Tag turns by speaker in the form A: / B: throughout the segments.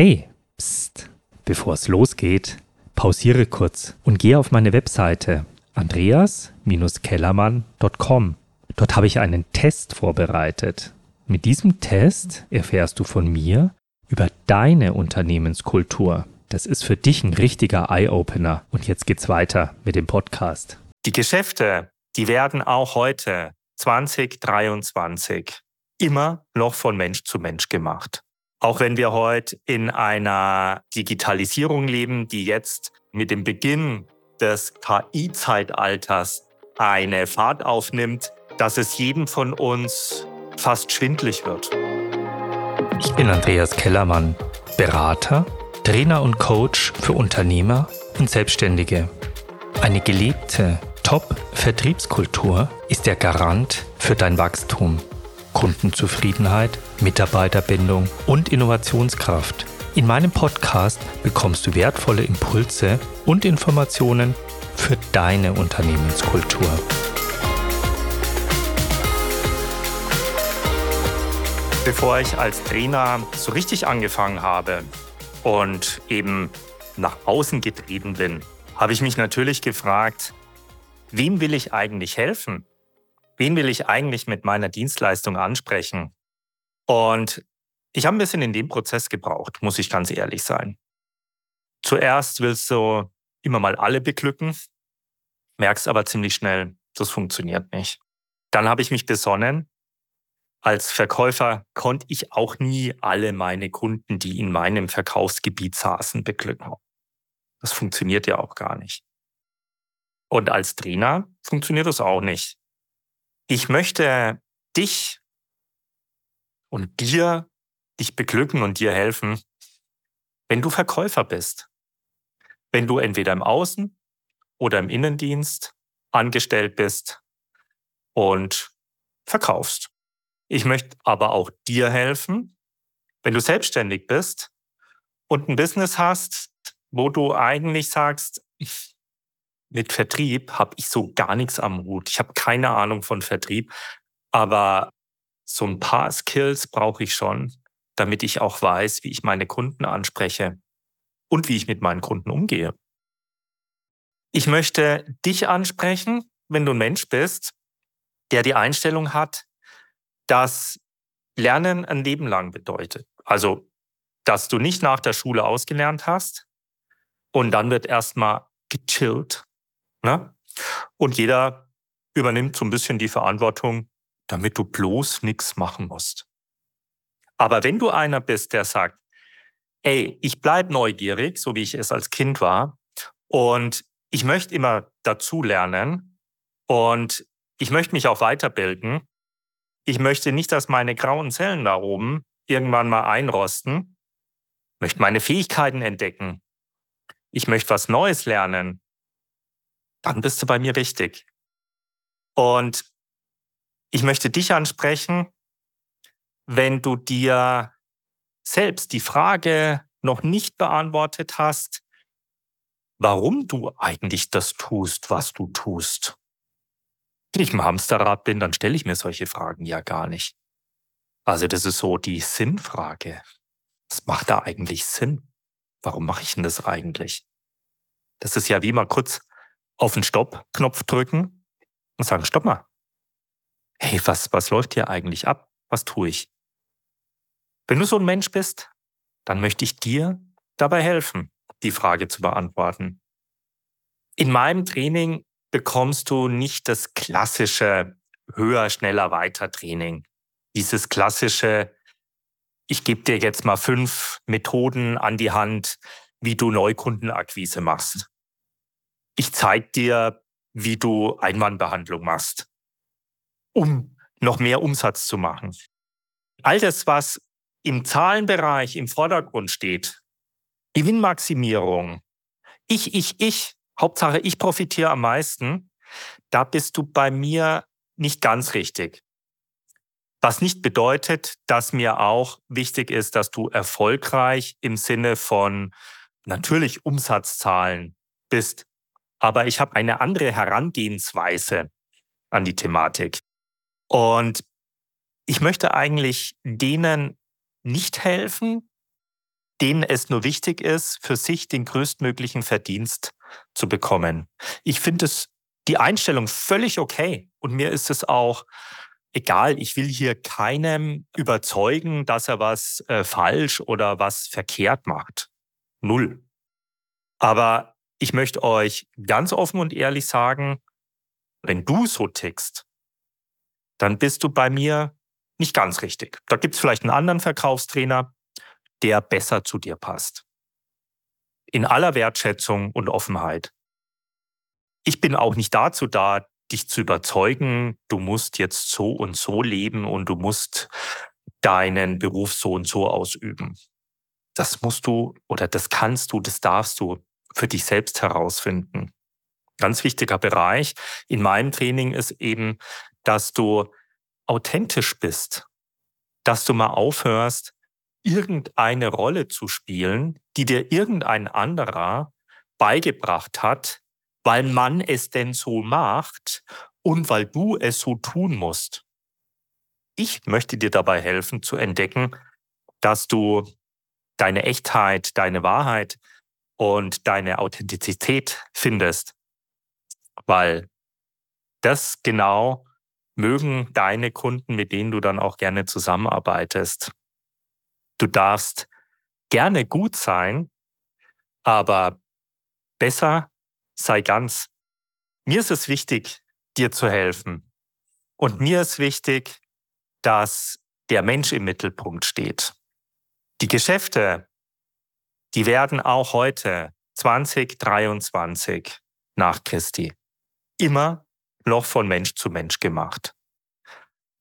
A: Hey, psst, bevor es losgeht, pausiere kurz und gehe auf meine Webseite andreas-kellermann.com. Dort habe ich einen Test vorbereitet. Mit diesem Test erfährst du von mir über deine Unternehmenskultur. Das ist für dich ein richtiger Eye-Opener. Und jetzt geht's weiter mit dem Podcast.
B: Die Geschäfte, die werden auch heute 2023 immer noch von Mensch zu Mensch gemacht. Auch wenn wir heute in einer Digitalisierung leben, die jetzt mit dem Beginn des KI-Zeitalters eine Fahrt aufnimmt, dass es jedem von uns fast schwindlig wird.
A: Ich bin Andreas Kellermann, Berater, Trainer und Coach für Unternehmer und Selbstständige. Eine gelebte Top-Vertriebskultur ist der Garant für dein Wachstum. Kundenzufriedenheit, Mitarbeiterbindung und Innovationskraft. In meinem Podcast bekommst du wertvolle Impulse und Informationen für deine Unternehmenskultur.
B: Bevor ich als Trainer so richtig angefangen habe und eben nach außen getrieben bin, habe ich mich natürlich gefragt, wem will ich eigentlich helfen? Wen will ich eigentlich mit meiner Dienstleistung ansprechen? Und ich habe ein bisschen in dem Prozess gebraucht, muss ich ganz ehrlich sein. Zuerst willst du immer mal alle beglücken, merkst aber ziemlich schnell, das funktioniert nicht. Dann habe ich mich besonnen. Als Verkäufer konnte ich auch nie alle meine Kunden, die in meinem Verkaufsgebiet saßen, beglücken. Das funktioniert ja auch gar nicht. Und als Trainer funktioniert das auch nicht. Ich möchte dich und dir, dich beglücken und dir helfen, wenn du Verkäufer bist. Wenn du entweder im Außen- oder im Innendienst angestellt bist und verkaufst. Ich möchte aber auch dir helfen, wenn du selbstständig bist und ein Business hast, wo du eigentlich sagst, mit Vertrieb habe ich so gar nichts am Hut. Ich habe keine Ahnung von Vertrieb, aber so ein paar Skills brauche ich schon, damit ich auch weiß, wie ich meine Kunden anspreche und wie ich mit meinen Kunden umgehe. Ich möchte dich ansprechen, wenn du ein Mensch bist, der die Einstellung hat, dass Lernen ein Leben lang bedeutet. Also, dass du nicht nach der Schule ausgelernt hast und dann wird erstmal gechillt Ne? Und jeder übernimmt so ein bisschen die Verantwortung, damit du bloß nichts machen musst. Aber wenn du einer bist, der sagt, ey, ich bleib neugierig, so wie ich es als Kind war, und ich möchte immer dazu lernen und ich möchte mich auch weiterbilden. Ich möchte nicht, dass meine grauen Zellen da oben irgendwann mal einrosten. Ich möchte meine Fähigkeiten entdecken. Ich möchte was Neues lernen dann bist du bei mir richtig. Und ich möchte dich ansprechen, wenn du dir selbst die Frage noch nicht beantwortet hast, warum du eigentlich das tust, was du tust. Wenn ich im Hamsterrad bin, dann stelle ich mir solche Fragen ja gar nicht. Also das ist so die Sinnfrage. Was macht da eigentlich Sinn? Warum mache ich denn das eigentlich? Das ist ja wie mal kurz auf den Stopp-Knopf drücken und sagen, stopp mal. Hey, was, was läuft hier eigentlich ab? Was tue ich? Wenn du so ein Mensch bist, dann möchte ich dir dabei helfen, die Frage zu beantworten. In meinem Training bekommst du nicht das klassische höher, schneller, weiter Training. Dieses klassische, ich gebe dir jetzt mal fünf Methoden an die Hand, wie du Neukundenakquise machst ich zeige dir, wie du Einwandbehandlung machst, um noch mehr Umsatz zu machen. All das, was im Zahlenbereich im Vordergrund steht, Gewinnmaximierung, ich, ich, ich, Hauptsache ich profitiere am meisten, da bist du bei mir nicht ganz richtig. Was nicht bedeutet, dass mir auch wichtig ist, dass du erfolgreich im Sinne von natürlich Umsatzzahlen bist aber ich habe eine andere Herangehensweise an die Thematik. Und ich möchte eigentlich denen nicht helfen, denen es nur wichtig ist, für sich den größtmöglichen Verdienst zu bekommen. Ich finde es die Einstellung völlig okay. Und mir ist es auch egal. Ich will hier keinem überzeugen, dass er was äh, falsch oder was verkehrt macht. Null. Aber ich möchte euch ganz offen und ehrlich sagen, wenn du so tickst, dann bist du bei mir nicht ganz richtig. Da gibt es vielleicht einen anderen Verkaufstrainer, der besser zu dir passt. In aller Wertschätzung und Offenheit. Ich bin auch nicht dazu da, dich zu überzeugen, du musst jetzt so und so leben und du musst deinen Beruf so und so ausüben. Das musst du oder das kannst du, das darfst du für dich selbst herausfinden. Ganz wichtiger Bereich in meinem Training ist eben, dass du authentisch bist, dass du mal aufhörst, irgendeine Rolle zu spielen, die dir irgendein anderer beigebracht hat, weil man es denn so macht und weil du es so tun musst. Ich möchte dir dabei helfen zu entdecken, dass du deine Echtheit, deine Wahrheit und deine Authentizität findest, weil das genau mögen deine Kunden, mit denen du dann auch gerne zusammenarbeitest. Du darfst gerne gut sein, aber besser sei ganz. Mir ist es wichtig, dir zu helfen. Und mir ist wichtig, dass der Mensch im Mittelpunkt steht. Die Geschäfte, die werden auch heute 2023 nach Christi immer noch von Mensch zu Mensch gemacht.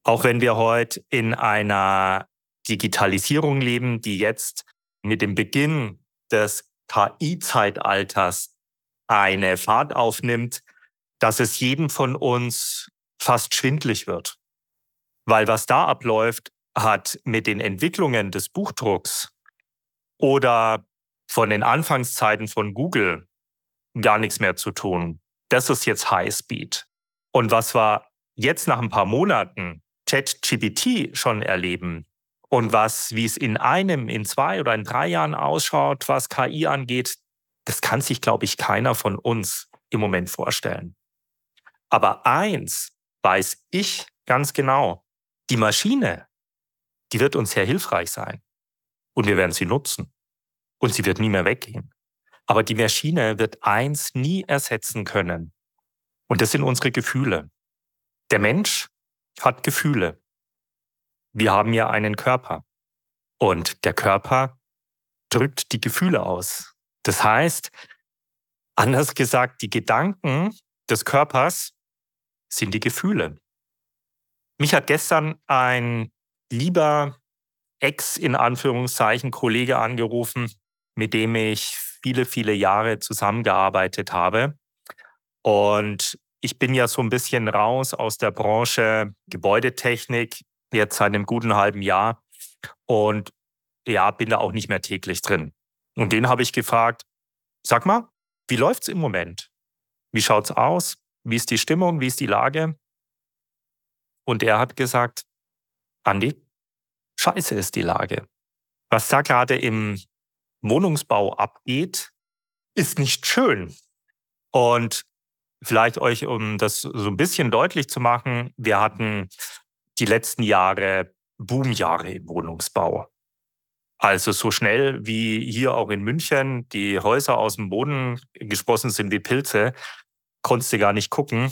B: Auch wenn wir heute in einer Digitalisierung leben, die jetzt mit dem Beginn des KI-Zeitalters eine Fahrt aufnimmt, dass es jedem von uns fast schwindlig wird. Weil was da abläuft, hat mit den Entwicklungen des Buchdrucks oder von den Anfangszeiten von Google gar nichts mehr zu tun. Das ist jetzt Highspeed. Und was wir jetzt nach ein paar Monaten ChatGPT schon erleben, und was, wie es in einem, in zwei oder in drei Jahren ausschaut, was KI angeht, das kann sich, glaube ich, keiner von uns im Moment vorstellen. Aber eins weiß ich ganz genau. Die Maschine, die wird uns sehr hilfreich sein. Und wir werden sie nutzen. Und sie wird nie mehr weggehen. Aber die Maschine wird eins nie ersetzen können. Und das sind unsere Gefühle. Der Mensch hat Gefühle wir haben ja einen Körper. Und der Körper drückt die Gefühle aus. Das heißt, anders gesagt, die Gedanken des Körpers sind die Gefühle. Mich hat gestern ein lieber Ex in Anführungszeichen Kollege angerufen, mit dem ich viele, viele Jahre zusammengearbeitet habe. Und ich bin ja so ein bisschen raus aus der Branche Gebäudetechnik, jetzt seit einem guten halben Jahr und ja, bin da auch nicht mehr täglich drin. Und den habe ich gefragt, sag mal, wie läuft's im Moment? Wie schaut's aus? Wie ist die Stimmung? Wie ist die Lage? Und er hat gesagt, Andi, scheiße ist die Lage. Was da gerade im Wohnungsbau abgeht, ist nicht schön. Und vielleicht euch, um das so ein bisschen deutlich zu machen, wir hatten die letzten Jahre Boomjahre im Wohnungsbau. Also so schnell wie hier auch in München die Häuser aus dem Boden gesprossen sind wie Pilze, konntest du gar nicht gucken.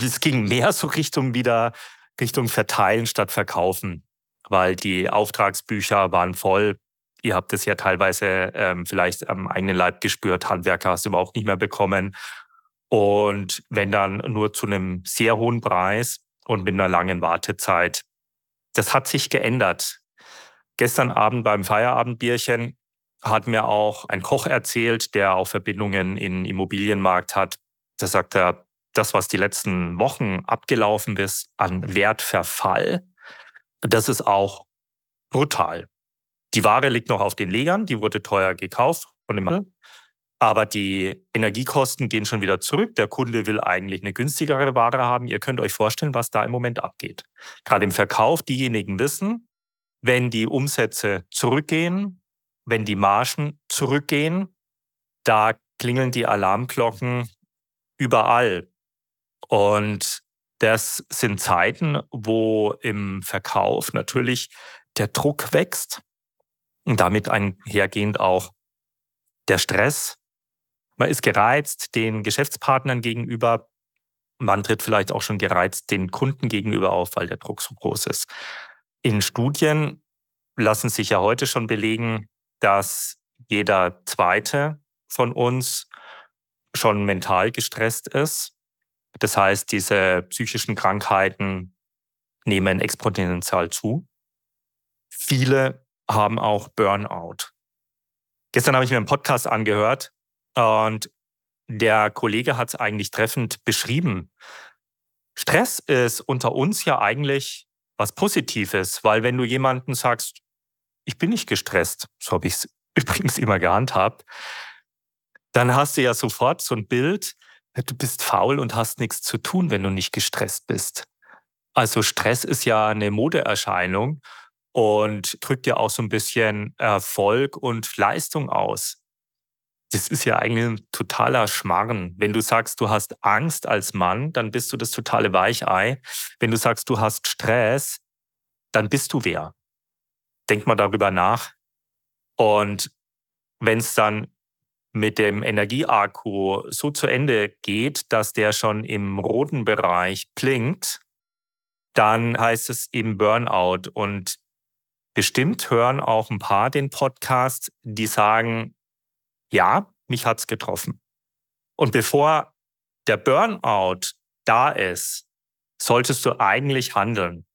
B: Es ging mehr so Richtung wieder Richtung Verteilen statt Verkaufen, weil die Auftragsbücher waren voll. Ihr habt es ja teilweise ähm, vielleicht am eigenen Leib gespürt. Handwerker hast du überhaupt nicht mehr bekommen. Und wenn dann nur zu einem sehr hohen Preis, und mit einer langen Wartezeit. Das hat sich geändert. Gestern Abend beim Feierabendbierchen hat mir auch ein Koch erzählt, der auch Verbindungen in Immobilienmarkt hat. Da sagt er, das, was die letzten Wochen abgelaufen ist an Wertverfall, das ist auch brutal. Die Ware liegt noch auf den Legern, die wurde teuer gekauft von dem Handel. Aber die Energiekosten gehen schon wieder zurück. Der Kunde will eigentlich eine günstigere Ware haben. Ihr könnt euch vorstellen, was da im Moment abgeht. Gerade im Verkauf, diejenigen wissen, wenn die Umsätze zurückgehen, wenn die Margen zurückgehen, da klingeln die Alarmglocken überall. Und das sind Zeiten, wo im Verkauf natürlich der Druck wächst und damit einhergehend auch der Stress. Man ist gereizt den Geschäftspartnern gegenüber. Man tritt vielleicht auch schon gereizt den Kunden gegenüber auf, weil der Druck so groß ist. In Studien lassen sich ja heute schon belegen, dass jeder Zweite von uns schon mental gestresst ist. Das heißt, diese psychischen Krankheiten nehmen exponentiell zu. Viele haben auch Burnout. Gestern habe ich mir einen Podcast angehört und der Kollege hat es eigentlich treffend beschrieben. Stress ist unter uns ja eigentlich was Positives, weil wenn du jemanden sagst, ich bin nicht gestresst, so habe ich es übrigens immer gehandhabt, dann hast du ja sofort so ein Bild, du bist faul und hast nichts zu tun, wenn du nicht gestresst bist. Also Stress ist ja eine Modeerscheinung und drückt ja auch so ein bisschen Erfolg und Leistung aus. Das ist ja eigentlich ein totaler Schmarren. Wenn du sagst, du hast Angst als Mann, dann bist du das totale Weichei. Wenn du sagst, du hast Stress, dann bist du wer. Denk mal darüber nach. Und wenn es dann mit dem Energieakku so zu Ende geht, dass der schon im roten Bereich blinkt, dann heißt es eben Burnout. Und bestimmt hören auch ein paar den Podcast, die sagen, ja, mich hat's getroffen. Und bevor der Burnout da ist, solltest du eigentlich handeln.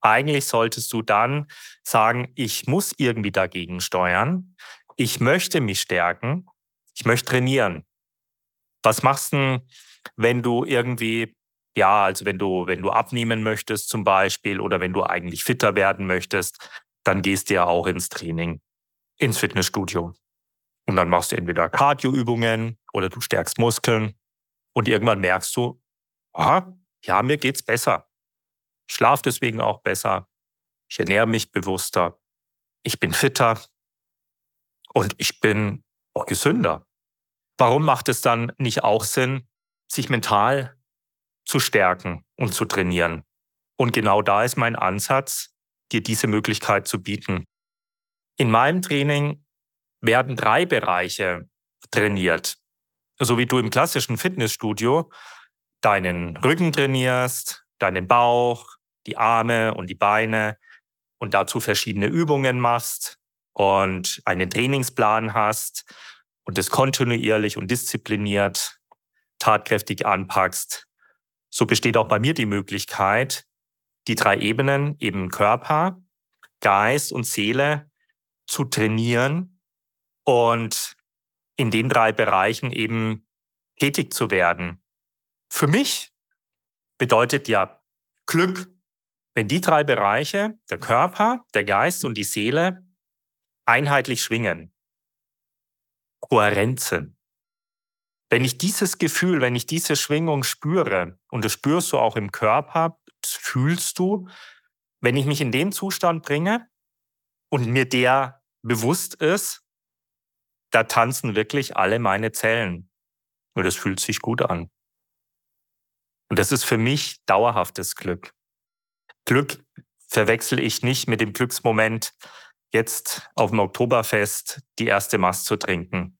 B: Eigentlich solltest du dann sagen, ich muss irgendwie dagegen steuern. Ich möchte mich stärken ich möchte trainieren. Was machst du, wenn du irgendwie, ja, also wenn du, wenn du abnehmen möchtest zum Beispiel oder wenn du eigentlich fitter werden möchtest, dann gehst du ja auch ins Training, ins Fitnessstudio. Und dann machst du entweder Cardioübungen oder du stärkst Muskeln und irgendwann merkst du, aha, ja, mir geht's besser. Ich schlafe deswegen auch besser. Ich ernähre mich bewusster. Ich bin fitter. Und ich bin auch gesünder. Warum macht es dann nicht auch Sinn, sich mental zu stärken und zu trainieren? Und genau da ist mein Ansatz, dir diese Möglichkeit zu bieten. In meinem Training werden drei Bereiche trainiert. So wie du im klassischen Fitnessstudio deinen Rücken trainierst, deinen Bauch, die Arme und die Beine und dazu verschiedene Übungen machst, und einen Trainingsplan hast und das kontinuierlich und diszipliniert tatkräftig anpackst, so besteht auch bei mir die Möglichkeit, die drei Ebenen, eben Körper, Geist und Seele, zu trainieren und in den drei Bereichen eben tätig zu werden. Für mich bedeutet ja Glück, wenn die drei Bereiche, der Körper, der Geist und die Seele, einheitlich schwingen. Kohärenzen. Wenn ich dieses Gefühl, wenn ich diese Schwingung spüre, und das spürst du auch im Körper, fühlst du, wenn ich mich in den Zustand bringe und mir der bewusst ist, da tanzen wirklich alle meine Zellen. Und das fühlt sich gut an. Und das ist für mich dauerhaftes Glück. Glück verwechsel ich nicht mit dem Glücksmoment, jetzt auf dem Oktoberfest die erste Mast zu trinken.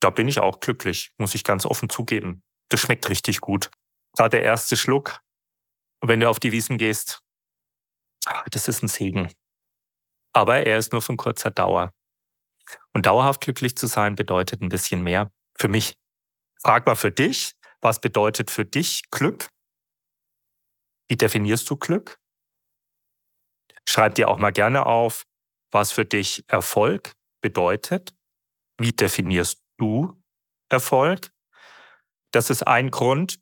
B: Da bin ich auch glücklich, muss ich ganz offen zugeben. Das schmeckt richtig gut. Gerade der erste Schluck, wenn du auf die Wiesen gehst, ah, das ist ein Segen. Aber er ist nur von kurzer Dauer. Und dauerhaft glücklich zu sein bedeutet ein bisschen mehr für mich. Frag mal für dich, was bedeutet für dich Glück? Wie definierst du Glück? Schreib dir auch mal gerne auf, was für dich Erfolg bedeutet. Wie definierst du Erfolg? Das ist ein Grund,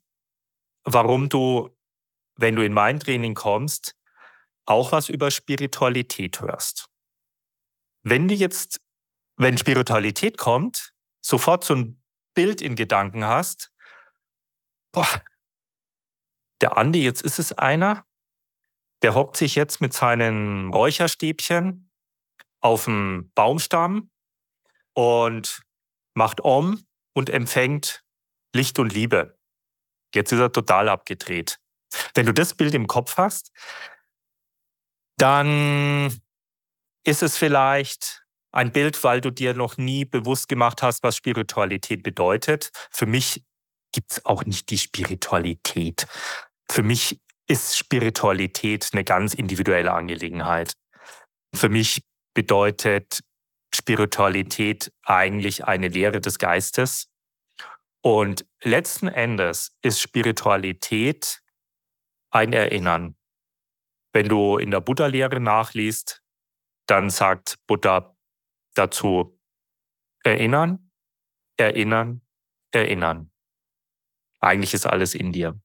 B: warum du, wenn du in mein Training kommst, auch was über Spiritualität hörst. Wenn du jetzt, wenn Spiritualität kommt, sofort so ein Bild in Gedanken hast, boah, der Andi, jetzt ist es einer, der hockt sich jetzt mit seinen Räucherstäbchen auf dem Baumstamm und macht Om und empfängt Licht und Liebe. Jetzt ist er total abgedreht. Wenn du das Bild im Kopf hast, dann ist es vielleicht ein Bild, weil du dir noch nie bewusst gemacht hast, was Spiritualität bedeutet. Für mich gibt es auch nicht die Spiritualität. Für mich ist Spiritualität eine ganz individuelle Angelegenheit. Für mich bedeutet Spiritualität eigentlich eine Lehre des Geistes. Und letzten Endes ist Spiritualität ein Erinnern. Wenn du in der Buddha-Lehre nachliest, dann sagt Buddha dazu erinnern, erinnern, erinnern. Eigentlich ist alles in dir.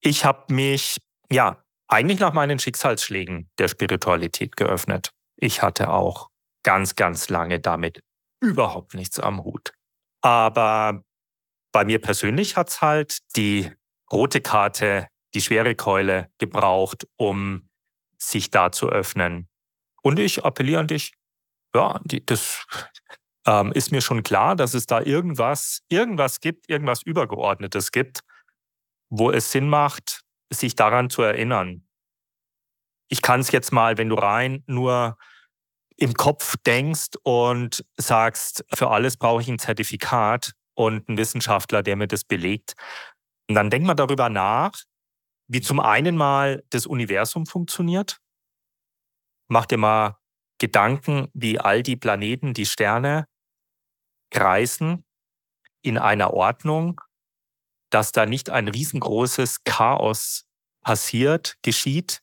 B: Ich habe mich, ja, eigentlich nach meinen Schicksalsschlägen der Spiritualität geöffnet. Ich hatte auch ganz, ganz lange damit überhaupt nichts am Hut. Aber bei mir persönlich hat es halt die rote Karte, die schwere Keule gebraucht, um sich da zu öffnen. Und ich appelliere an dich, ja, die, das ähm, ist mir schon klar, dass es da irgendwas, irgendwas gibt, irgendwas Übergeordnetes gibt, wo es Sinn macht, sich daran zu erinnern. Ich kann es jetzt mal, wenn du rein nur im Kopf denkst und sagst, für alles brauche ich ein Zertifikat und einen Wissenschaftler, der mir das belegt. Und dann denk mal darüber nach, wie zum einen mal das Universum funktioniert. Mach dir mal Gedanken, wie all die Planeten, die Sterne kreisen in einer Ordnung, dass da nicht ein riesengroßes Chaos passiert, geschieht,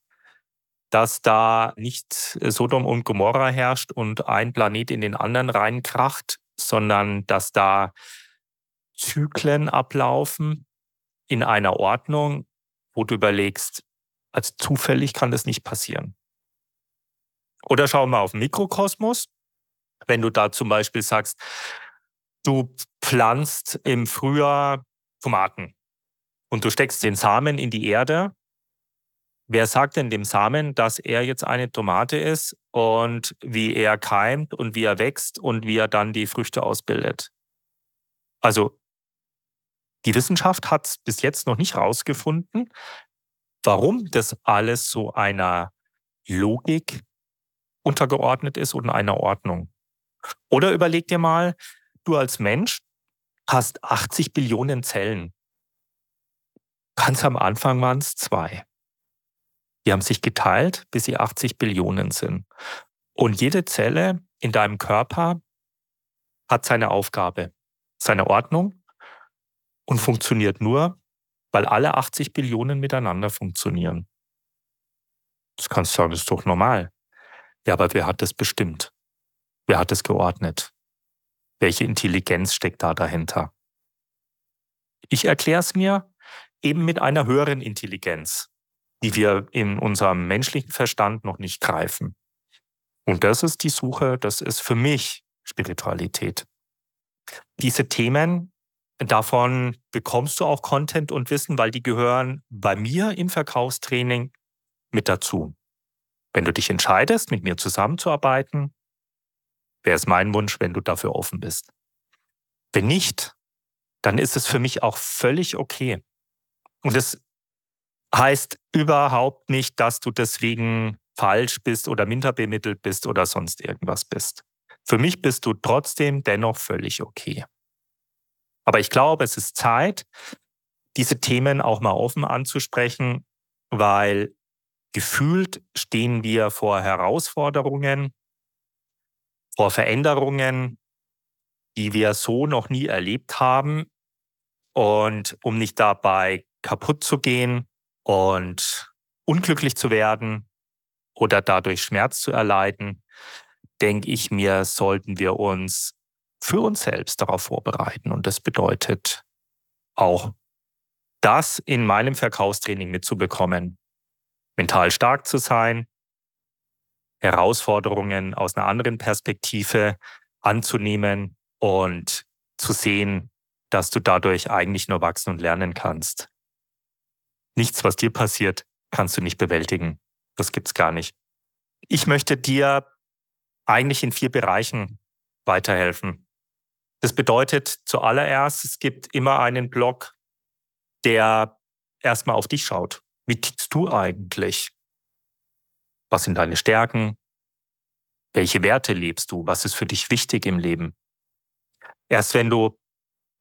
B: dass da nicht Sodom und Gomorra herrscht und ein Planet in den anderen reinkracht, sondern dass da Zyklen ablaufen in einer Ordnung, wo du überlegst, als zufällig kann das nicht passieren. Oder schau mal auf den Mikrokosmos. Wenn du da zum Beispiel sagst, du pflanzt im Frühjahr Tomaten und du steckst den Samen in die Erde. Wer sagt denn dem Samen, dass er jetzt eine Tomate ist und wie er keimt und wie er wächst und wie er dann die Früchte ausbildet? Also die Wissenschaft hat bis jetzt noch nicht herausgefunden, warum das alles so einer Logik untergeordnet ist und einer Ordnung. Oder überleg dir mal, du als Mensch hast 80 Billionen Zellen. Ganz am Anfang waren es zwei. Die haben sich geteilt, bis sie 80 Billionen sind. Und jede Zelle in deinem Körper hat seine Aufgabe, seine Ordnung und funktioniert nur, weil alle 80 Billionen miteinander funktionieren. Das kannst du sagen, das ist doch normal. Ja, aber wer hat das bestimmt? Wer hat es geordnet? Welche Intelligenz steckt da dahinter? Ich erkläre es mir eben mit einer höheren Intelligenz, die wir in unserem menschlichen Verstand noch nicht greifen. Und das ist die Suche, das ist für mich Spiritualität. Diese Themen, davon bekommst du auch Content und Wissen, weil die gehören bei mir im Verkaufstraining mit dazu. Wenn du dich entscheidest, mit mir zusammenzuarbeiten, wäre es mein Wunsch, wenn du dafür offen bist. Wenn nicht, dann ist es für mich auch völlig okay. Und es heißt überhaupt nicht, dass du deswegen falsch bist oder minder bemittelt bist oder sonst irgendwas bist. Für mich bist du trotzdem dennoch völlig okay. Aber ich glaube, es ist Zeit, diese Themen auch mal offen anzusprechen, weil Gefühlt stehen wir vor Herausforderungen, vor Veränderungen, die wir so noch nie erlebt haben. Und um nicht dabei kaputt zu gehen und unglücklich zu werden oder dadurch Schmerz zu erleiden, denke ich mir, sollten wir uns für uns selbst darauf vorbereiten. Und das bedeutet auch, das in meinem Verkaufstraining mitzubekommen, mental stark zu sein, Herausforderungen aus einer anderen Perspektive anzunehmen und zu sehen, dass du dadurch eigentlich nur wachsen und lernen kannst. Nichts, was dir passiert, kannst du nicht bewältigen. Das gibt's gar nicht. Ich möchte dir eigentlich in vier Bereichen weiterhelfen. Das bedeutet zuallererst, es gibt immer einen Blog, der erstmal auf dich schaut. Wie tickst du eigentlich? Was sind deine Stärken? Welche Werte lebst du? Was ist für dich wichtig im Leben? Erst wenn du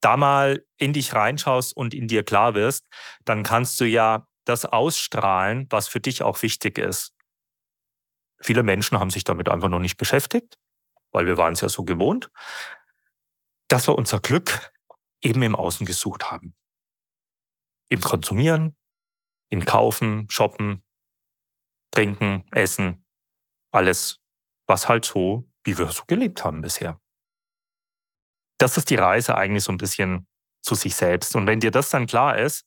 B: da mal in dich reinschaust und in dir klar wirst, dann kannst du ja das ausstrahlen, was für dich auch wichtig ist. Viele Menschen haben sich damit einfach noch nicht beschäftigt, weil wir waren es ja so gewohnt, dass wir unser Glück eben im Außen gesucht haben. Im Konsumieren, im Kaufen, Shoppen, Trinken, Essen, alles, was halt so, wie wir so gelebt haben bisher. Das ist die Reise eigentlich so ein bisschen zu sich selbst. Und wenn dir das dann klar ist,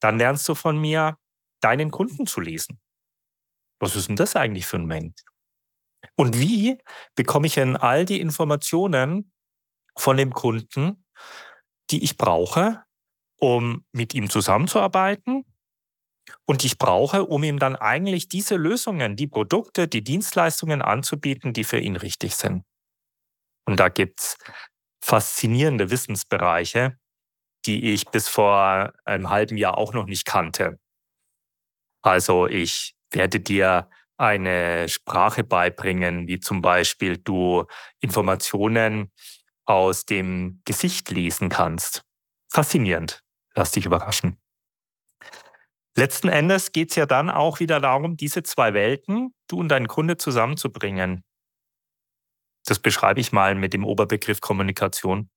B: dann lernst du von mir, deinen Kunden zu lesen. Was ist denn das eigentlich für ein Mensch? Und wie bekomme ich denn all die Informationen von dem Kunden, die ich brauche, um mit ihm zusammenzuarbeiten und ich brauche, um ihm dann eigentlich diese Lösungen, die Produkte, die Dienstleistungen anzubieten, die für ihn richtig sind. Und da gibt es faszinierende Wissensbereiche, die ich bis vor einem halben Jahr auch noch nicht kannte. Also ich werde dir eine Sprache beibringen, wie zum Beispiel du Informationen aus dem Gesicht lesen kannst. Faszinierend. Lass dich überraschen. Letzten Endes geht es ja dann auch wieder darum, diese zwei Welten, du und dein Kunde zusammenzubringen. Das beschreibe ich mal mit dem Oberbegriff Kommunikation.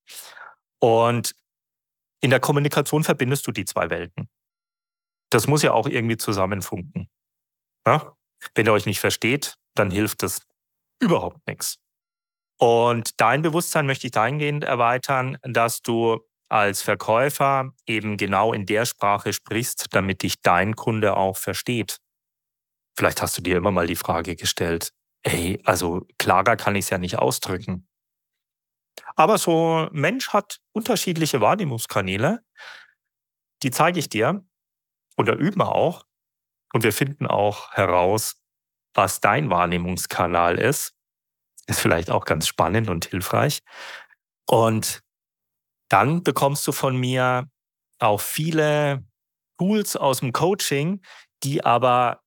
B: Und in der Kommunikation verbindest du die zwei Welten. Das muss ja auch irgendwie zusammenfunken. Ja? Wenn ihr euch nicht versteht, dann hilft das überhaupt nichts. Und dein Bewusstsein möchte ich dahingehend erweitern, dass du als Verkäufer eben genau in der Sprache sprichst, damit dich dein Kunde auch versteht. Vielleicht hast du dir immer mal die Frage gestellt, ey, also klarer kann ich es ja nicht ausdrücken. Aber so Mensch hat unterschiedliche Wahrnehmungskanäle. Die zeige ich dir oder üben auch. Und wir finden auch heraus, was dein Wahrnehmungskanal ist. Ist vielleicht auch ganz spannend und hilfreich. Und dann bekommst du von mir auch viele Tools aus dem Coaching, die aber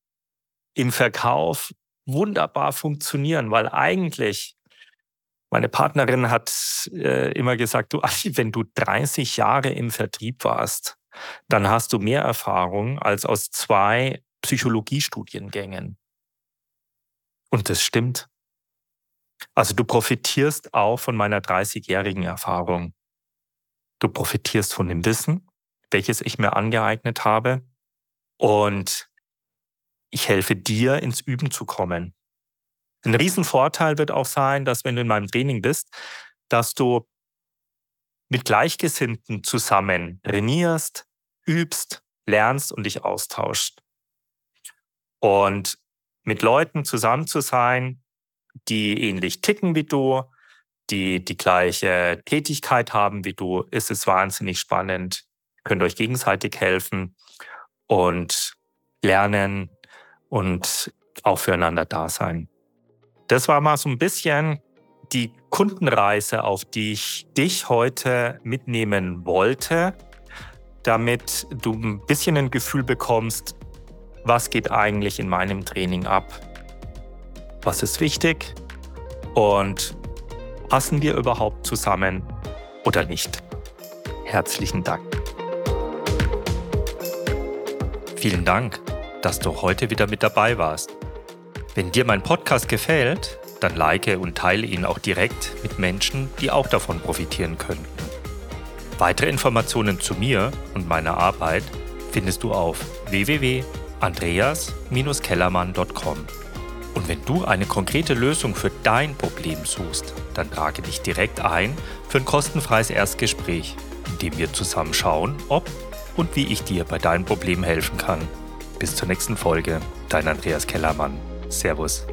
B: im Verkauf wunderbar funktionieren, weil eigentlich meine Partnerin hat äh, immer gesagt, du, wenn du 30 Jahre im Vertrieb warst, dann hast du mehr Erfahrung als aus zwei Psychologiestudiengängen. Und das stimmt. Also du profitierst auch von meiner 30-jährigen Erfahrung. Du profitierst von dem Wissen, welches ich mir angeeignet habe. Und ich helfe dir, ins Üben zu kommen. Ein Riesenvorteil wird auch sein, dass wenn du in meinem Training bist, dass du mit Gleichgesinnten zusammen trainierst, übst, lernst und dich austauschst. Und mit Leuten zusammen zu sein, die ähnlich ticken wie du, die die gleiche Tätigkeit haben wie du, ist es wahnsinnig spannend. Könnt euch gegenseitig helfen und lernen und auch füreinander da sein. Das war mal so ein bisschen die Kundenreise, auf die ich dich heute mitnehmen wollte, damit du ein bisschen ein Gefühl bekommst, was geht eigentlich in meinem Training ab, was ist wichtig und Passen wir überhaupt zusammen oder nicht? Herzlichen Dank. Vielen Dank, dass du heute wieder mit dabei warst. Wenn dir mein Podcast gefällt, dann like und teile ihn auch direkt mit Menschen, die auch davon profitieren könnten. Weitere Informationen zu mir und meiner Arbeit findest du auf www.andreas-kellermann.com. Und wenn du eine konkrete Lösung für dein Problem suchst, dann trage dich direkt ein für ein kostenfreies Erstgespräch, in dem wir zusammen schauen, ob und wie ich dir bei deinem Problem helfen kann. Bis zur nächsten Folge, dein Andreas Kellermann. Servus.